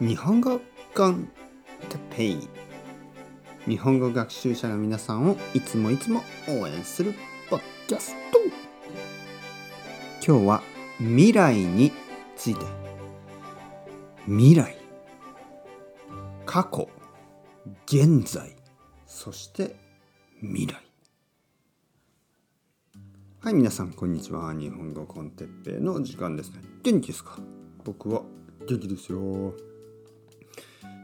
日本語コンテペイ日本語学習者の皆さんをいつもいつも応援するポッキャスト。今日は未来について。未来過去現在そして未来。はい皆さんこんにちは。日本語コンテッペイの時間ですね。元気ですか？僕は元気ですよ。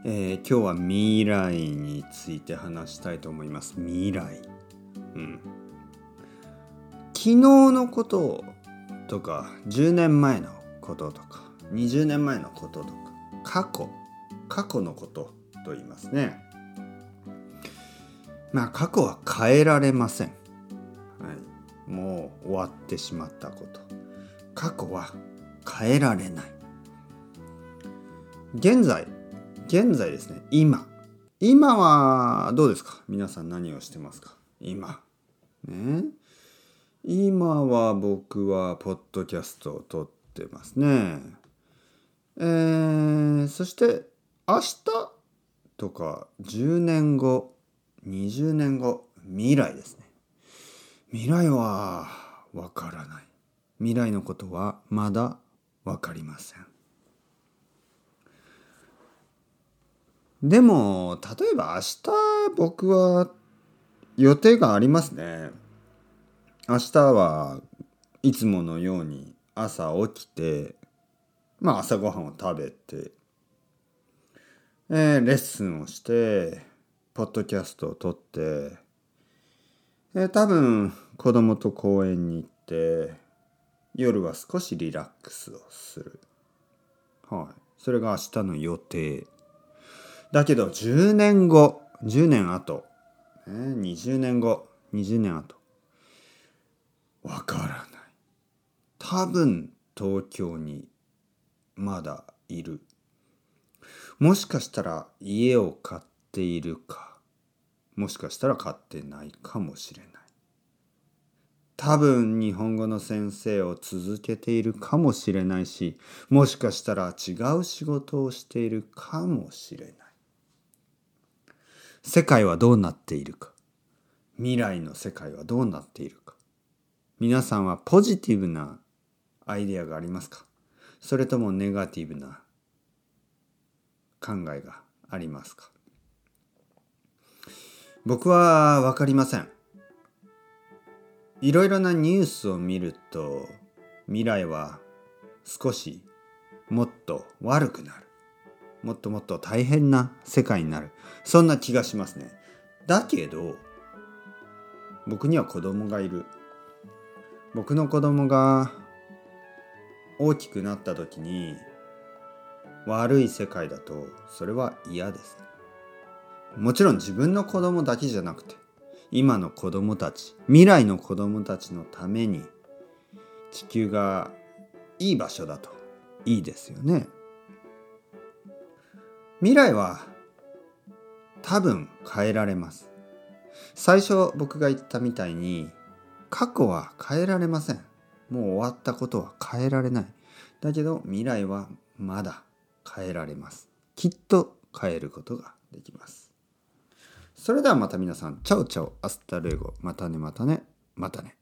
えー、今日は未来について話したいと思います。未来。うん。昨日のこととか10年前のこととか20年前のこととか過去。過去のことと言いますね。まあ過去は変えられません、はい、もう終わってしまったこと。過去は変えられない。現在現在ですね今。今はどうですか？皆さん何をしてますか？今。ね。今は僕はポッドキャストを撮ってますね。えー、そして明日とか10年後20年後未来ですね。未来はわからない。未来のことはまだわかりません。でも例えば明日僕は予定がありますね。明日はいつものように朝起きてまあ朝ごはんを食べて、えー、レッスンをしてポッドキャストを撮って、えー、多分子供と公園に行って夜は少しリラックスをする。はい。それが明日の予定。だけど10年後10年後、ね、20年後20年後。わからない。多分東京にまだいる。もしかしたら家を買っているかもしかしたら買ってないかもしれない。多分日本語の先生を続けているかもしれないしもしかしたら違う仕事をしているかもしれない。世界はどうなっているか。未来の世界はどうなっているか。皆さんはポジティブなアイデアがありますか？それともネガティブな考えがありますか？僕は分かりません。いろいろなニュースを見ると未来は少しもっと悪くなる。もっともっと大変な世界になる。そんな気がしますね。だけど僕には子供がいる。僕の子供が大きくなった時に悪い世界だとそれは嫌です。もちろん自分の子供だけじゃなくて今の子供たち未来の子供たちのために地球がいい場所だといいですよね。未来は多分変えられます。最初僕が言ったみたいに過去は変えられません。もう終わったことは変えられない。だけど未来はまだ変えられます。きっと変えることができます。それではまた皆さん ciao ciao。 hasta luego。またねまたねまたね。